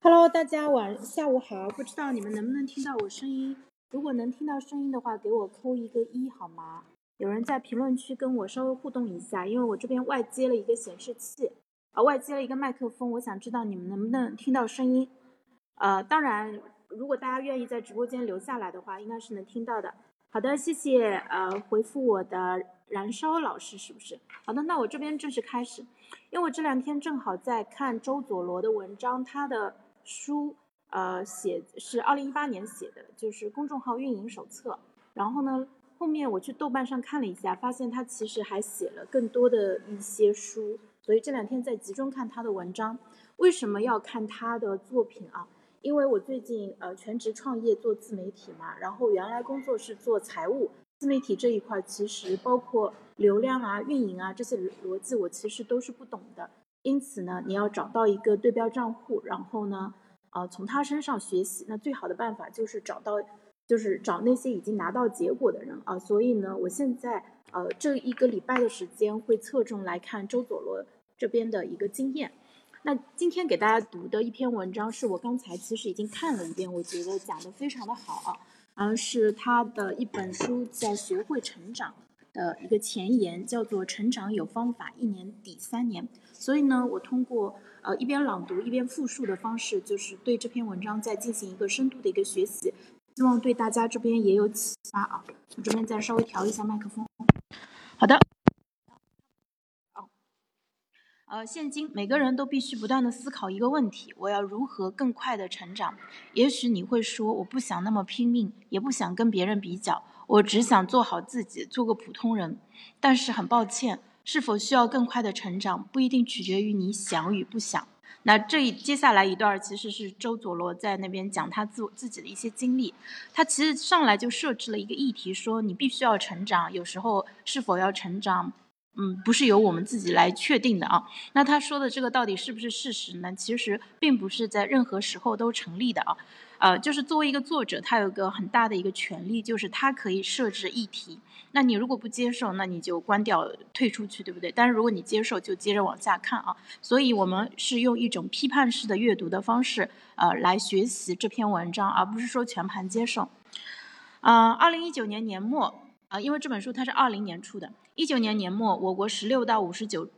Hello，大家晚下午好，不知道你们能不能听到我声音？如果能听到声音的话，给我扣一个一好吗？有人在评论区跟我稍微互动一下，因为我这边外接了一个显示器，啊，外接了一个麦克风，我想知道你们能不能听到声音。呃，当然，如果大家愿意在直播间留下来的话，应该是能听到的。好的，谢谢。呃，回复我的燃烧老师是不是？好的，那我这边正式开始，因为我这两天正好在看周佐罗的文章，他的。书，呃，写是二零一八年写的，就是公众号运营手册。然后呢，后面我去豆瓣上看了一下，发现他其实还写了更多的一些书。所以这两天在集中看他的文章。为什么要看他的作品啊？因为我最近呃全职创业做自媒体嘛，然后原来工作是做财务，自媒体这一块其实包括流量啊、运营啊这些逻辑，我其实都是不懂的。因此呢，你要找到一个对标账户，然后呢，呃，从他身上学习。那最好的办法就是找到，就是找那些已经拿到结果的人啊。所以呢，我现在呃这一个礼拜的时间会侧重来看周佐罗这边的一个经验。那今天给大家读的一篇文章是我刚才其实已经看了一遍，我觉得讲的非常的好啊，嗯，是他的一本书叫《学会成长》的一个前言，叫做《成长有方法，一年抵三年》。所以呢，我通过呃一边朗读一边复述的方式，就是对这篇文章再进行一个深度的一个学习，希望对大家这边也有启发啊。我这边再稍微调一下麦克风。好的。呃，现今每个人都必须不断的思考一个问题：我要如何更快的成长？也许你会说，我不想那么拼命，也不想跟别人比较，我只想做好自己，做个普通人。但是很抱歉。是否需要更快的成长，不一定取决于你想与不想。那这一接下来一段其实是周佐罗在那边讲他自自己的一些经历。他其实上来就设置了一个议题，说你必须要成长。有时候是否要成长，嗯，不是由我们自己来确定的啊。那他说的这个到底是不是事实呢？其实并不是在任何时候都成立的啊。呃，就是作为一个作者，他有个很大的一个权利，就是他可以设置议题。那你如果不接受，那你就关掉、退出去，对不对？但是如果你接受，就接着往下看啊。所以我们是用一种批判式的阅读的方式，呃，来学习这篇文章，而不是说全盘接受。嗯，二零一九年年末啊，因为这本书它是二零年出的，一九年年末，我国十六到五十九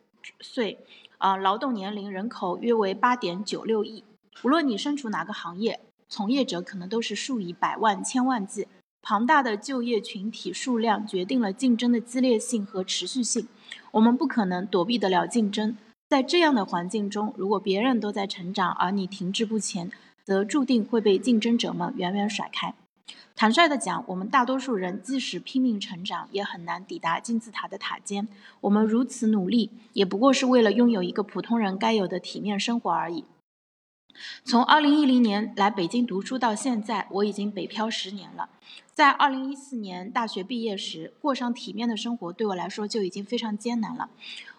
岁啊劳动年龄人口约为八点九六亿。无论你身处哪个行业，从业者可能都是数以百万、千万计。庞大的就业群体数量决定了竞争的激烈性和持续性。我们不可能躲避得了竞争。在这样的环境中，如果别人都在成长，而你停滞不前，则注定会被竞争者们远远甩开。坦率地讲，我们大多数人即使拼命成长，也很难抵达金字塔的塔尖。我们如此努力，也不过是为了拥有一个普通人该有的体面生活而已。从2010年来北京读书到现在，我已经北漂十年了。在2014年大学毕业时，过上体面的生活对我来说就已经非常艰难了。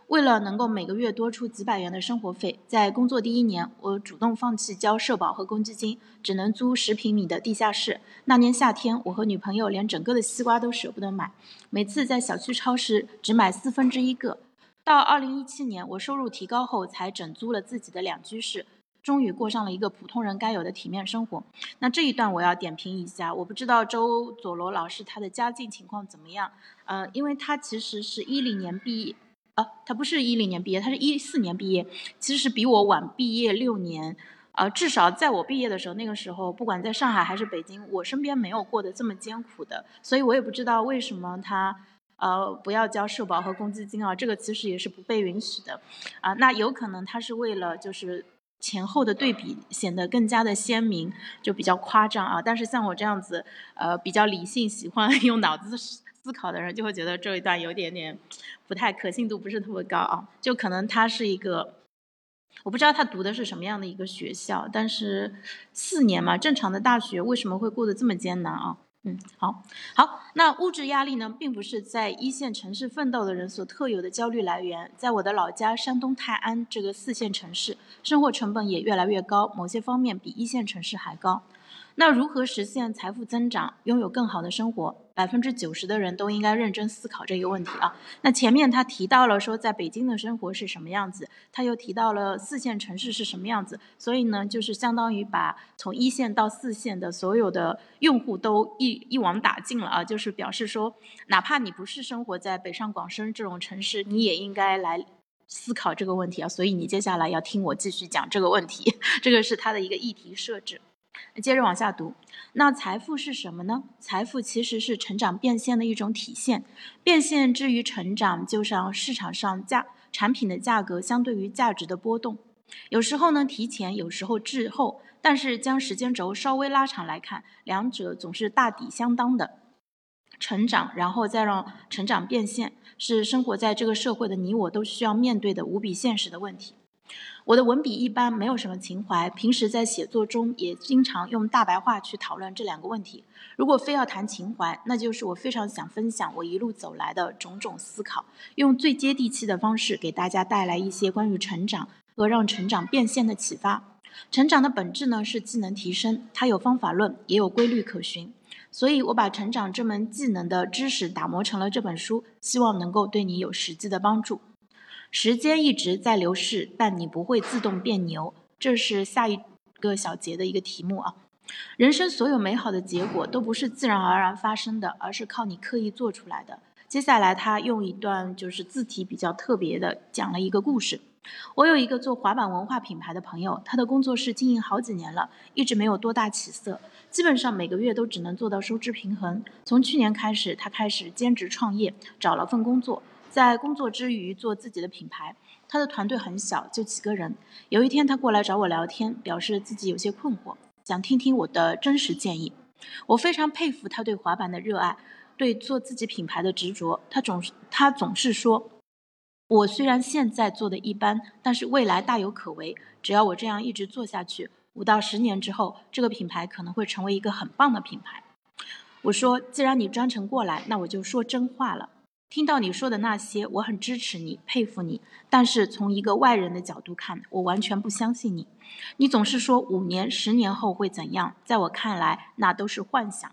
为了能够每个月多出几百元的生活费，在工作第一年，我主动放弃交社保和公积金，只能租十平米的地下室。那年夏天，我和女朋友连整个的西瓜都舍不得买，每次在小区超市只买四分之一个。到2017年，我收入提高后，才整租了自己的两居室。终于过上了一个普通人该有的体面生活。那这一段我要点评一下，我不知道周佐罗老师他的家境情况怎么样。呃，因为他其实是一零年毕业，啊，他不是一零年毕业，他是一四年毕业，其实是比我晚毕业六年。呃，至少在我毕业的时候，那个时候不管在上海还是北京，我身边没有过得这么艰苦的，所以我也不知道为什么他呃不要交社保和公积金啊，这个其实也是不被允许的。啊，那有可能他是为了就是。前后的对比显得更加的鲜明，就比较夸张啊。但是像我这样子，呃，比较理性、喜欢 用脑子思考的人，就会觉得这一段有点点不太可信度不是特别高啊。就可能他是一个，我不知道他读的是什么样的一个学校，但是四年嘛，正常的大学为什么会过得这么艰难啊？嗯，好，好，那物质压力呢，并不是在一线城市奋斗的人所特有的焦虑来源。在我的老家山东泰安这个四线城市，生活成本也越来越高，某些方面比一线城市还高。那如何实现财富增长，拥有更好的生活？百分之九十的人都应该认真思考这个问题啊。那前面他提到了说，在北京的生活是什么样子，他又提到了四线城市是什么样子，所以呢，就是相当于把从一线到四线的所有的用户都一一网打尽了啊，就是表示说，哪怕你不是生活在北上广深这种城市，你也应该来思考这个问题啊。所以你接下来要听我继续讲这个问题，这个是他的一个议题设置。接着往下读，那财富是什么呢？财富其实是成长变现的一种体现。变现之于成长，就像市场上价产品的价格相对于价值的波动，有时候呢提前，有时候滞后，但是将时间轴稍微拉长来看，两者总是大抵相当的。成长，然后再让成长变现，是生活在这个社会的你我都需要面对的无比现实的问题。我的文笔一般，没有什么情怀。平时在写作中也经常用大白话去讨论这两个问题。如果非要谈情怀，那就是我非常想分享我一路走来的种种思考，用最接地气的方式给大家带来一些关于成长和让成长变现的启发。成长的本质呢是技能提升，它有方法论，也有规律可循。所以我把成长这门技能的知识打磨成了这本书，希望能够对你有实际的帮助。时间一直在流逝，但你不会自动变牛。这是下一个小节的一个题目啊。人生所有美好的结果都不是自然而然发生的，而是靠你刻意做出来的。接下来他用一段就是字体比较特别的讲了一个故事。我有一个做滑板文化品牌的朋友，他的工作室经营好几年了，一直没有多大起色，基本上每个月都只能做到收支平衡。从去年开始，他开始兼职创业，找了份工作。在工作之余做自己的品牌，他的团队很小，就几个人。有一天他过来找我聊天，表示自己有些困惑，想听听我的真实建议。我非常佩服他对滑板的热爱，对做自己品牌的执着。他总是他总是说，我虽然现在做的一般，但是未来大有可为。只要我这样一直做下去，五到十年之后，这个品牌可能会成为一个很棒的品牌。我说，既然你专程过来，那我就说真话了。听到你说的那些，我很支持你，佩服你。但是从一个外人的角度看，我完全不相信你。你总是说五年、十年后会怎样，在我看来，那都是幻想。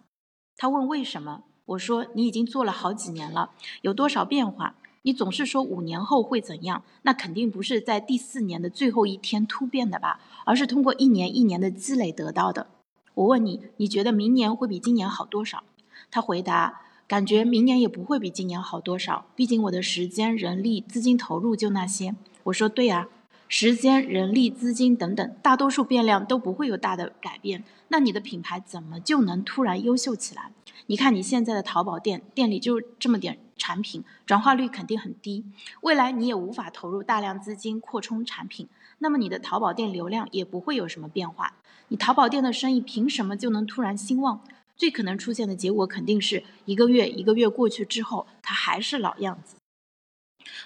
他问为什么？我说你已经做了好几年了，有多少变化？你总是说五年后会怎样，那肯定不是在第四年的最后一天突变的吧，而是通过一年一年的积累得到的。我问你，你觉得明年会比今年好多少？他回答。感觉明年也不会比今年好多少，毕竟我的时间、人力、资金投入就那些。我说对啊，时间、人力、资金等等，大多数变量都不会有大的改变。那你的品牌怎么就能突然优秀起来？你看你现在的淘宝店，店里就这么点产品，转化率肯定很低。未来你也无法投入大量资金扩充产品，那么你的淘宝店流量也不会有什么变化。你淘宝店的生意凭什么就能突然兴旺？最可能出现的结果肯定是一个月一个月过去之后，他还是老样子。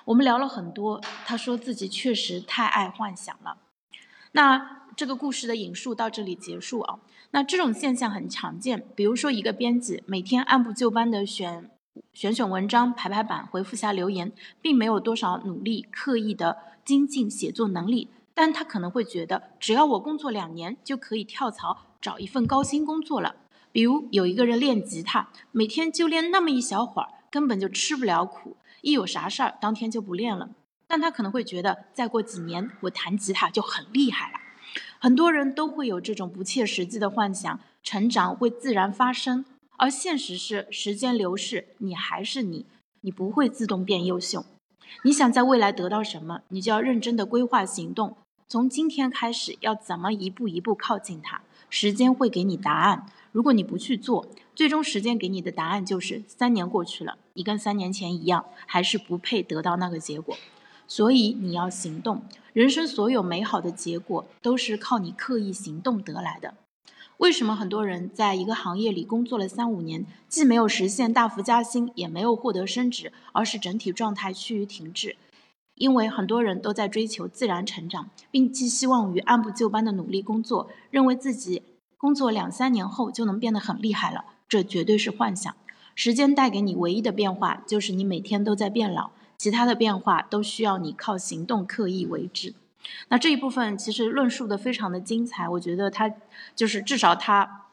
我们聊了很多，他说自己确实太爱幻想了。那这个故事的引述到这里结束啊。那这种现象很常见，比如说一个编辑每天按部就班的选选选文章、排排版、回复下留言，并没有多少努力刻意的精进写作能力，但他可能会觉得，只要我工作两年就可以跳槽找一份高薪工作了。比如有一个人练吉他，每天就练那么一小会儿，根本就吃不了苦。一有啥事儿，当天就不练了。但他可能会觉得，再过几年，我弹吉他就很厉害了。很多人都会有这种不切实际的幻想，成长会自然发生。而现实是，时间流逝，你还是你，你不会自动变优秀。你想在未来得到什么，你就要认真的规划行动。从今天开始，要怎么一步一步靠近它？时间会给你答案。如果你不去做，最终时间给你的答案就是三年过去了，你跟三年前一样，还是不配得到那个结果。所以你要行动。人生所有美好的结果都是靠你刻意行动得来的。为什么很多人在一个行业里工作了三五年，既没有实现大幅加薪，也没有获得升职，而是整体状态趋于停滞？因为很多人都在追求自然成长，并寄希望于按部就班的努力工作，认为自己。工作两三年后就能变得很厉害了，这绝对是幻想。时间带给你唯一的变化就是你每天都在变老，其他的变化都需要你靠行动刻意为之。那这一部分其实论述的非常的精彩，我觉得他就是至少他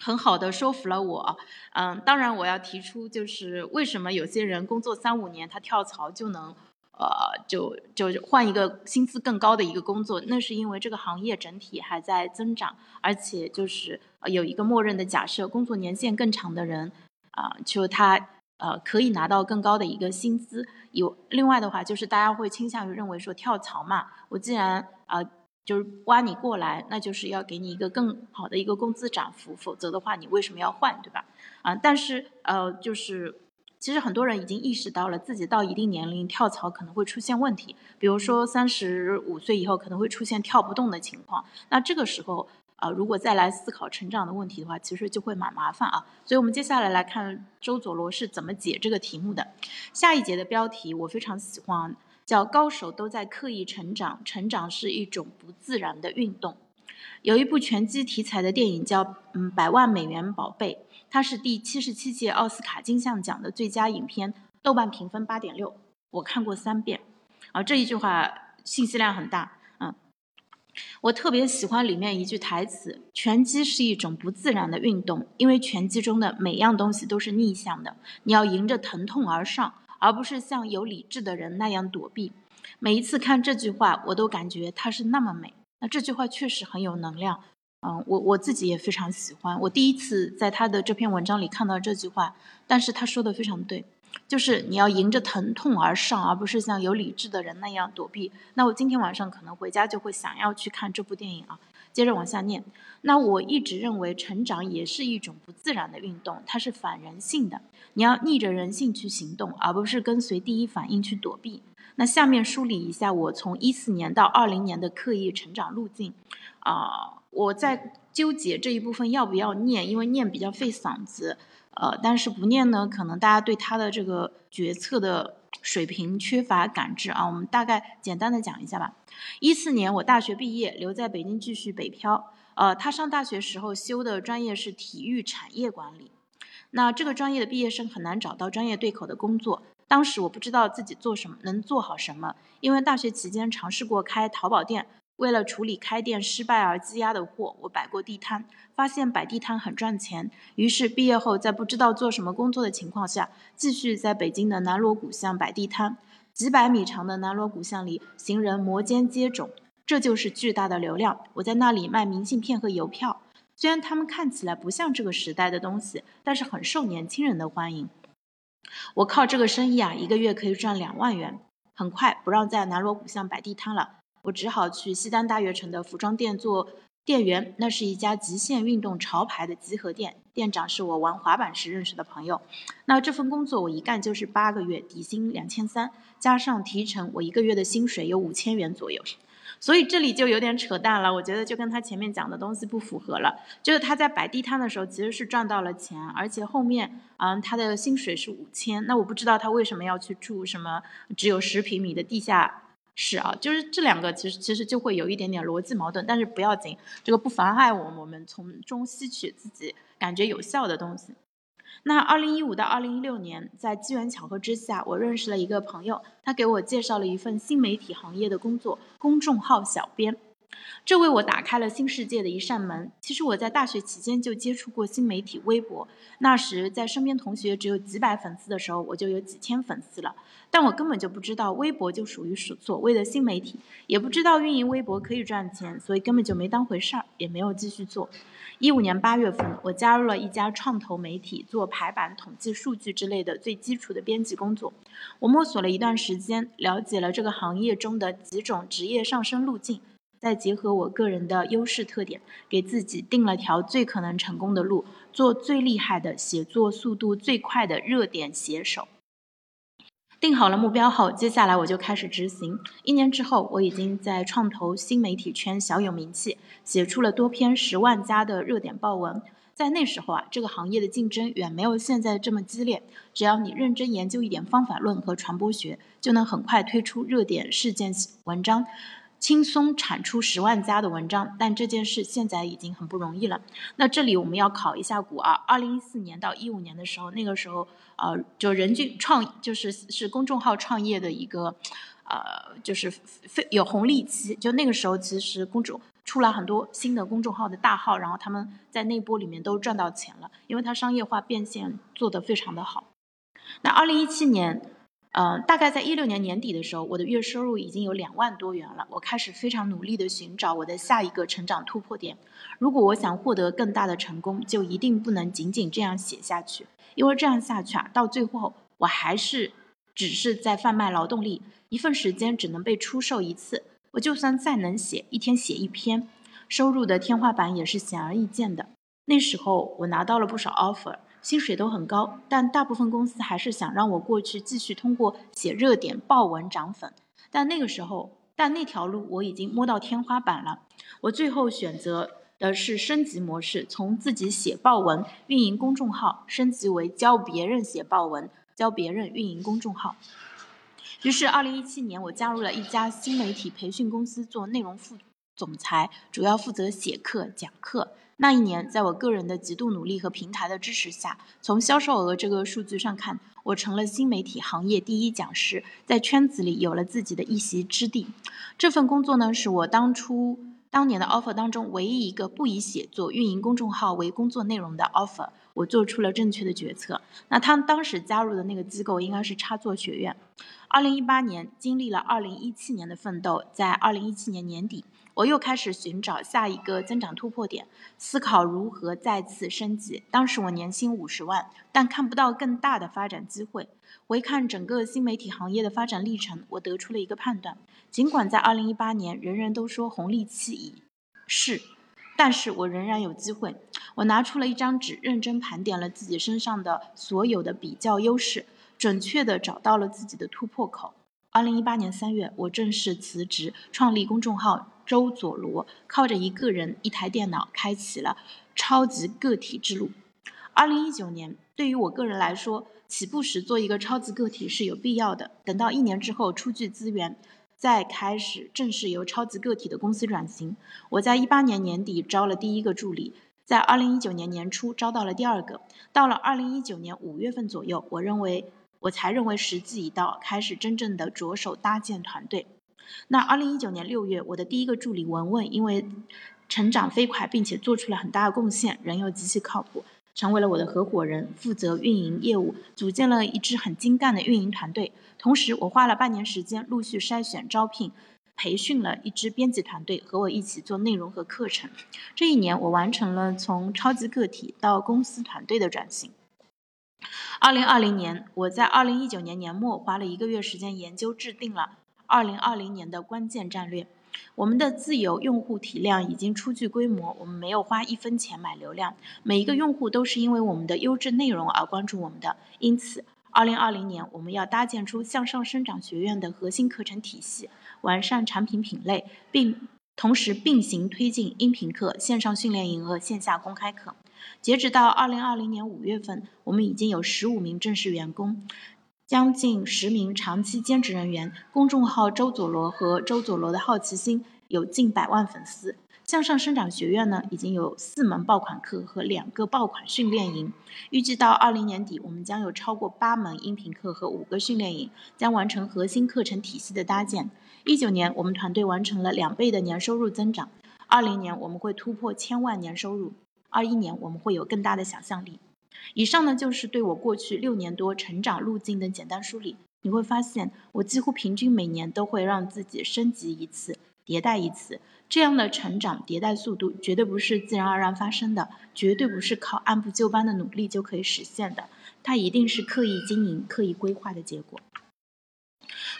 很好的说服了我。嗯，当然我要提出，就是为什么有些人工作三五年他跳槽就能，呃，就就换一个薪资更高的一个工作，那是因为这个行业整体还在增长，而且就是有一个默认的假设，工作年限更长的人，啊，就他呃可以拿到更高的一个薪资。有另外的话，就是大家会倾向于认为说跳槽嘛，我既然啊。就是挖你过来，那就是要给你一个更好的一个工资涨幅，否则的话，你为什么要换，对吧？啊，但是呃，就是其实很多人已经意识到了，自己到一定年龄跳槽可能会出现问题，比如说三十五岁以后可能会出现跳不动的情况。那这个时候啊，如果再来思考成长的问题的话，其实就会蛮麻烦啊。所以我们接下来来看周佐罗是怎么解这个题目的。下一节的标题我非常喜欢。叫高手都在刻意成长，成长是一种不自然的运动。有一部拳击题材的电影叫《嗯百万美元宝贝》，它是第七十七届奥斯卡金像奖的最佳影片，豆瓣评分八点六，我看过三遍。啊，这一句话信息量很大。嗯，我特别喜欢里面一句台词：拳击是一种不自然的运动，因为拳击中的每样东西都是逆向的，你要迎着疼痛而上。而不是像有理智的人那样躲避。每一次看这句话，我都感觉它是那么美。这句话确实很有能量。嗯，我我自己也非常喜欢。我第一次在他的这篇文章里看到这句话，但是他说的非常对，就是你要迎着疼痛而上，而不是像有理智的人那样躲避。那我今天晚上可能回家就会想要去看这部电影啊。接着往下念。那我一直认为成长也是一种不自然的运动，它是反人性的。你要逆着人性去行动，而不是跟随第一反应去躲避。那下面梳理一下我从一四年到二零年的刻意成长路径。啊，我在纠结这一部分要不要念，因为念比较费嗓子。呃，但是不念呢，可能大家对他的这个决策的水平缺乏感知啊。我们大概简单的讲一下吧。一四年我大学毕业，留在北京继续北漂。呃，他上大学时候修的专业是体育产业管理。那这个专业的毕业生很难找到专业对口的工作。当时我不知道自己做什么能做好什么，因为大学期间尝试过开淘宝店，为了处理开店失败而积压的货，我摆过地摊，发现摆地摊很赚钱。于是毕业后在不知道做什么工作的情况下，继续在北京的南锣鼓巷摆地摊。几百米长的南锣鼓巷里，行人摩肩接踵，这就是巨大的流量。我在那里卖明信片和邮票，虽然他们看起来不像这个时代的东西，但是很受年轻人的欢迎。我靠这个生意啊，一个月可以赚两万元。很快不让在南锣鼓巷摆地摊了，我只好去西单大悦城的服装店做。店员，那是一家极限运动潮牌的集合店，店长是我玩滑板时认识的朋友。那这份工作我一干就是八个月，底薪两千三，加上提成，我一个月的薪水有五千元左右。所以这里就有点扯淡了，我觉得就跟他前面讲的东西不符合了。就是他在摆地摊的时候其实是赚到了钱，而且后面嗯他的薪水是五千，那我不知道他为什么要去住什么只有十平米的地下。是啊，就是这两个其实其实就会有一点点逻辑矛盾，但是不要紧，这个不妨碍我我们从中吸取自己感觉有效的东西。那二零一五到二零一六年，在机缘巧合之下，我认识了一个朋友，他给我介绍了一份新媒体行业的工作——公众号小编。这为我打开了新世界的一扇门。其实我在大学期间就接触过新媒体微博，那时在身边同学只有几百粉丝的时候，我就有几千粉丝了。但我根本就不知道微博就属于所所谓的新媒体，也不知道运营微博可以赚钱，所以根本就没当回事儿，也没有继续做。一五年八月份，我加入了一家创投媒体，做排版、统计数据之类的最基础的编辑工作。我摸索了一段时间，了解了这个行业中的几种职业上升路径。再结合我个人的优势特点，给自己定了条最可能成功的路，做最厉害的、写作速度最快的热点写手。定好了目标后，接下来我就开始执行。一年之后，我已经在创投新媒体圈小有名气，写出了多篇十万加的热点爆文。在那时候啊，这个行业的竞争远没有现在这么激烈，只要你认真研究一点方法论和传播学，就能很快推出热点事件文章。轻松产出十万加的文章，但这件事现在已经很不容易了。那这里我们要考一下股啊，二零一四年到一五年的时候，那个时候呃，就人均创就是是公众号创业的一个呃，就是非有红利期。就那个时候，其实公众出来很多新的公众号的大号，然后他们在那波里面都赚到钱了，因为它商业化变现做得非常的好。那二零一七年，呃，大概在一六年年底的时候，我的月收入已经有两万多元了。我开始非常努力的寻找我的下一个成长突破点。如果我想获得更大的成功，就一定不能仅仅这样写下去，因为这样下去啊，到最后我还是只是在贩卖劳动力，一份时间只能被出售一次。我就算再能写，一天写一篇，收入的天花板也是显而易见的。那时候我拿到了不少 offer，薪水都很高，但大部分公司还是想让我过去继续通过写热点爆文涨粉。但那个时候，但那条路我已经摸到天花板了。我最后选择的是升级模式，从自己写爆文、运营公众号，升级为教别人写爆文、教别人运营公众号。于是，二零一七年，我加入了一家新媒体培训公司做内容副总裁，主要负责写课、讲课。那一年，在我个人的极度努力和平台的支持下，从销售额这个数据上看，我成了新媒体行业第一讲师，在圈子里有了自己的一席之地。这份工作呢，是我当初当年的 offer 当中唯一一个不以写作、运营公众号为工作内容的 offer。我做出了正确的决策。那他当时加入的那个机构应该是插座学院。二零一八年经历了二零一七年的奋斗，在二零一七年年底，我又开始寻找下一个增长突破点，思考如何再次升级。当时我年薪五十万，但看不到更大的发展机会。回看整个新媒体行业的发展历程，我得出了一个判断：尽管在二零一八年人人都说红利期已逝，但是我仍然有机会。我拿出了一张纸，认真盘点了自己身上的所有的比较优势，准确地找到了自己的突破口。二零一八年三月，我正式辞职，创立公众号“周佐罗”，靠着一个人、一台电脑，开启了超级个体之路。二零一九年，对于我个人来说，起步时做一个超级个体是有必要的。等到一年之后出具资源，再开始正式由超级个体的公司转型。我在一八年年底招了第一个助理。在二零一九年年初招到了第二个，到了二零一九年五月份左右，我认为我才认为时机已到，开始真正的着手搭建团队。那二零一九年六月，我的第一个助理文文因为成长飞快，并且做出了很大的贡献，人又极其靠谱，成为了我的合伙人，负责运营业务，组建了一支很精干的运营团队。同时，我花了半年时间陆续筛选招聘。培训了一支编辑团队，和我一起做内容和课程。这一年，我完成了从超级个体到公司团队的转型。二零二零年，我在二零一九年年末花了一个月时间研究，制定了二零二零年的关键战略。我们的自由用户体量已经初具规模，我们没有花一分钱买流量，每一个用户都是因为我们的优质内容而关注我们的，因此。二零二零年，我们要搭建出向上生长学院的核心课程体系，完善产品品类，并同时并行推进音频课、线上训练营和线下公开课。截止到二零二零年五月份，我们已经有十五名正式员工，将近十名长期兼职人员。公众号“周佐罗”和“周佐罗的好奇心”有近百万粉丝。向上生长学院呢，已经有四门爆款课和两个爆款训练营，预计到二零年底，我们将有超过八门音频课和五个训练营，将完成核心课程体系的搭建。一九年，我们团队完成了两倍的年收入增长，二零年我们会突破千万年收入，二一年我们会有更大的想象力。以上呢，就是对我过去六年多成长路径的简单梳理。你会发现，我几乎平均每年都会让自己升级一次。迭代一次，这样的成长迭代速度绝对不是自然而然发生的，绝对不是靠按部就班的努力就可以实现的，它一定是刻意经营、刻意规划的结果。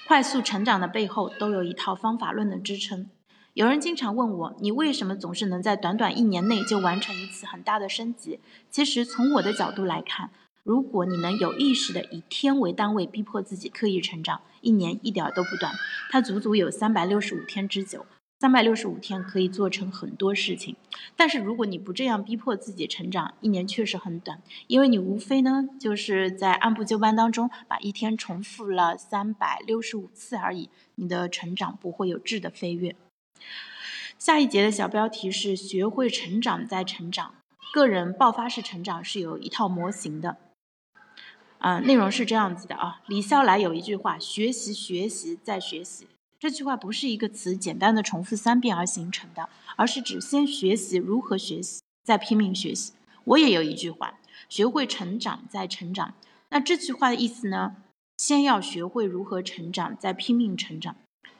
快速成长的背后都有一套方法论的支撑。有人经常问我，你为什么总是能在短短一年内就完成一次很大的升级？其实从我的角度来看，如果你能有意识的以天为单位逼迫自己刻意成长。一年一点都不短，它足足有三百六十五天之久。三百六十五天可以做成很多事情，但是如果你不这样逼迫自己成长，一年确实很短，因为你无非呢就是在按部就班当中把一天重复了三百六十五次而已，你的成长不会有质的飞跃。下一节的小标题是学会成长再成长，个人爆发式成长是有一套模型的。啊，内容是这样子的啊。李笑来有一句话：学习，学习，再学习。这句话不是一个词简单的重复三遍而形成的，而是指先学习如何学习，再拼命学习。我也有一句话：学会成长，再成长。那这句话的意思呢？先要学会如何成长，再拼命成长。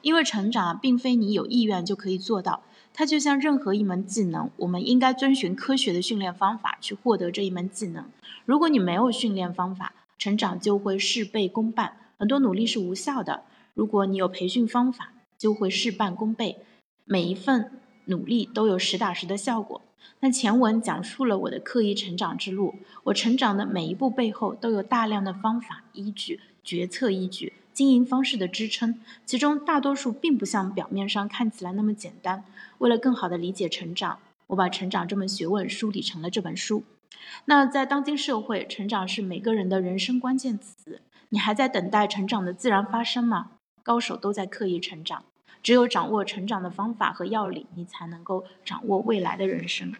因为成长，并非你有意愿就可以做到。它就像任何一门技能，我们应该遵循科学的训练方法去获得这一门技能。如果你没有训练方法，成长就会事倍功半，很多努力是无效的。如果你有培训方法，就会事半功倍，每一份努力都有实打实的效果。那前文讲述了我的刻意成长之路，我成长的每一步背后都有大量的方法依据、决策依据、经营方式的支撑，其中大多数并不像表面上看起来那么简单。为了更好的理解成长，我把成长这门学问梳理成了这本书。那在当今社会，成长是每个人的人生关键词。你还在等待成长的自然发生吗？高手都在刻意成长，只有掌握成长的方法和要领，你才能够掌握未来的人生。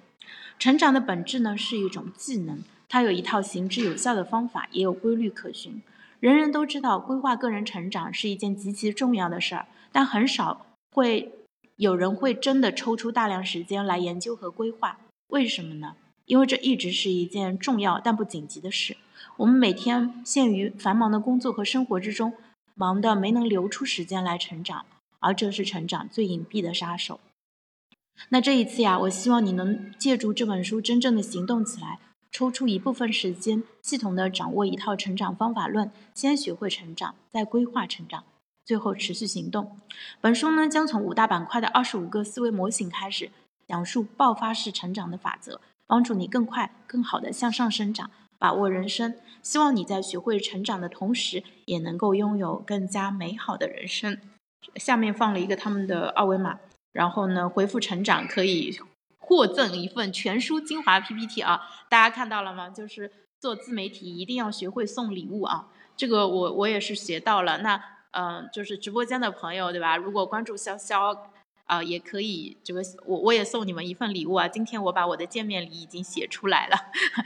成长的本质呢，是一种技能，它有一套行之有效的方法，也有规律可循。人人都知道，规划个人成长是一件极其重要的事儿，但很少会有人会真的抽出大量时间来研究和规划。为什么呢？因为这一直是一件重要但不紧急的事。我们每天陷于繁忙的工作和生活之中。忙的没能留出时间来成长，而这是成长最隐蔽的杀手。那这一次呀，我希望你能借助这本书真正的行动起来，抽出一部分时间，系统的掌握一套成长方法论，先学会成长，再规划成长，最后持续行动。本书呢，将从五大板块的二十五个思维模型开始，讲述爆发式成长的法则，帮助你更快、更好的向上生长。把握人生，希望你在学会成长的同时，也能够拥有更加美好的人生。下面放了一个他们的二维码，然后呢，回复“成长”可以获赠一份全书精华 PPT 啊！大家看到了吗？就是做自媒体一定要学会送礼物啊！这个我我也是学到了。那嗯，就是直播间的朋友对吧？如果关注潇潇啊，也可以这个我我也送你们一份礼物啊！今天我把我的见面礼已经写出来了。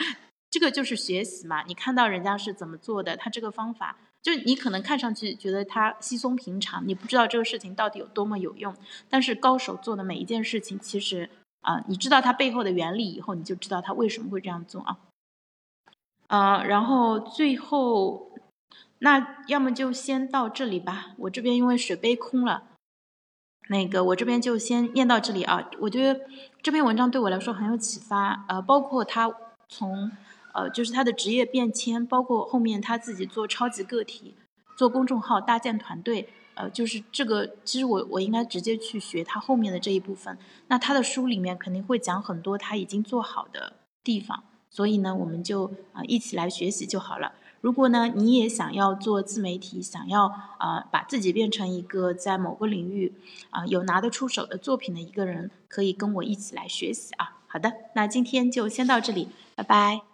这个就是学习嘛，你看到人家是怎么做的，他这个方法，就你可能看上去觉得他稀松平常，你不知道这个事情到底有多么有用。但是高手做的每一件事情，其实啊，你知道它背后的原理以后，你就知道他为什么会这样做啊。呃，然后最后，那要么就先到这里吧。我这边因为水杯空了，那个我这边就先念到这里啊。我觉得这篇文章对我来说很有启发，呃，包括他从。呃，就是他的职业变迁，包括后面他自己做超级个体，做公众号，搭建团队，呃，就是这个，其实我我应该直接去学他后面的这一部分。那他的书里面肯定会讲很多他已经做好的地方，所以呢，我们就啊一起来学习就好了。如果呢你也想要做自媒体，想要啊把自己变成一个在某个领域啊有拿得出手的作品的一个人，可以跟我一起来学习啊。好的，那今天就先到这里，拜拜。